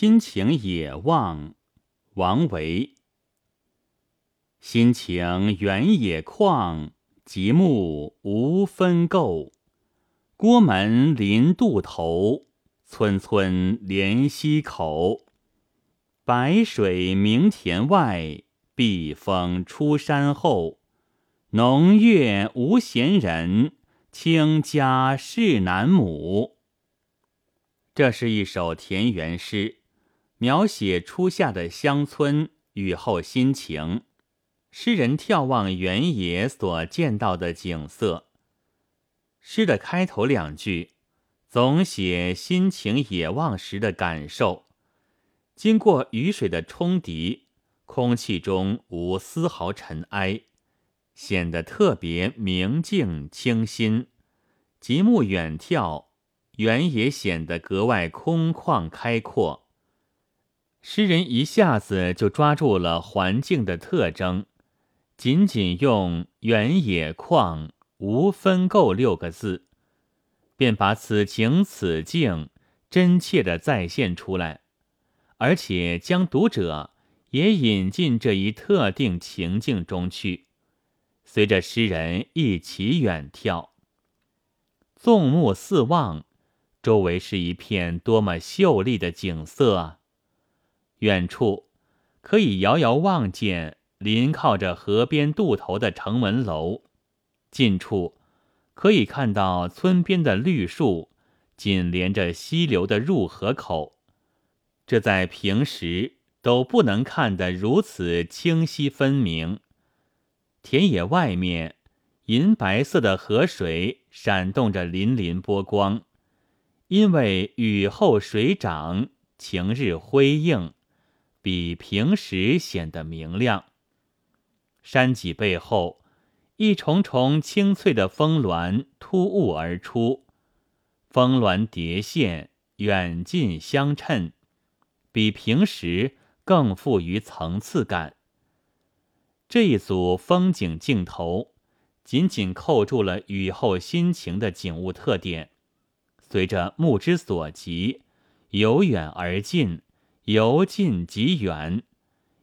心情野望，王维。心情原野旷，极目无分垢。郭门临渡头，村村连溪口。白水明田外，碧峰出山后。农月无闲人，清家事南亩。这是一首田园诗。描写初夏的乡村雨后心情，诗人眺望原野所见到的景色。诗的开头两句总写心情野望时的感受。经过雨水的冲涤，空气中无丝毫尘埃，显得特别明净清新。极目远眺，原野显得格外空旷开阔。诗人一下子就抓住了环境的特征，仅仅用“原野旷，无分垢”六个字，便把此情此境真切地再现出来，而且将读者也引进这一特定情境中去，随着诗人一起远眺，纵目四望，周围是一片多么秀丽的景色啊！远处可以遥遥望见临靠着河边渡头的城门楼，近处可以看到村边的绿树，紧连着溪流的入河口。这在平时都不能看得如此清晰分明。田野外面，银白色的河水闪动着粼粼波光，因为雨后水涨，晴日辉映。比平时显得明亮。山脊背后，一重重青翠的峰峦突兀而出，峰峦叠线，远近相衬，比平时更富于层次感。这一组风景镜头，紧紧扣住了雨后心情的景物特点，随着目之所及，由远而近。由近及远，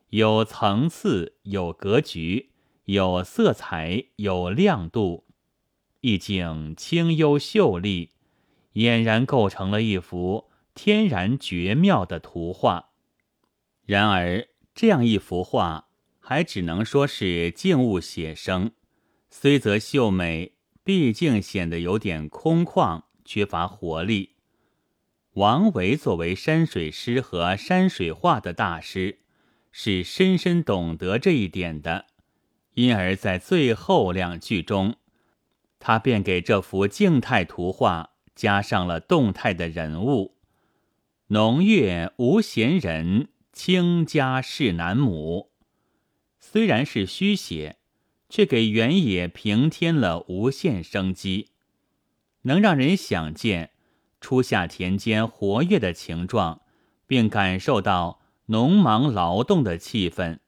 有层次，有格局，有色彩，有亮度，意境清幽秀丽，俨然构成了一幅天然绝妙的图画。然而，这样一幅画还只能说是静物写生，虽则秀美，毕竟显得有点空旷，缺乏活力。王维作为山水诗和山水画的大师，是深深懂得这一点的，因而，在最后两句中，他便给这幅静态图画加上了动态的人物：“浓月无闲人，清家是南亩。”虽然是虚写，却给原野平添了无限生机，能让人想见。初夏田间活跃的情状，并感受到农忙劳动的气氛，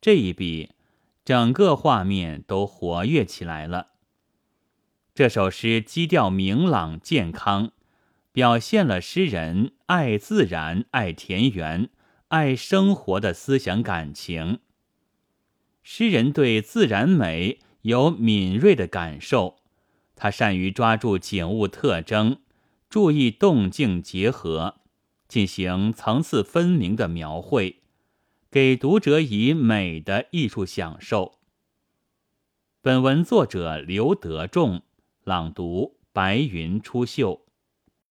这一笔，整个画面都活跃起来了。这首诗基调明朗健康，表现了诗人爱自然、爱田园、爱生活的思想感情。诗人对自然美有敏锐的感受，他善于抓住景物特征。注意动静结合，进行层次分明的描绘，给读者以美的艺术享受。本文作者刘德仲朗读：白云出岫。